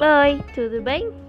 Oi, tudo bem?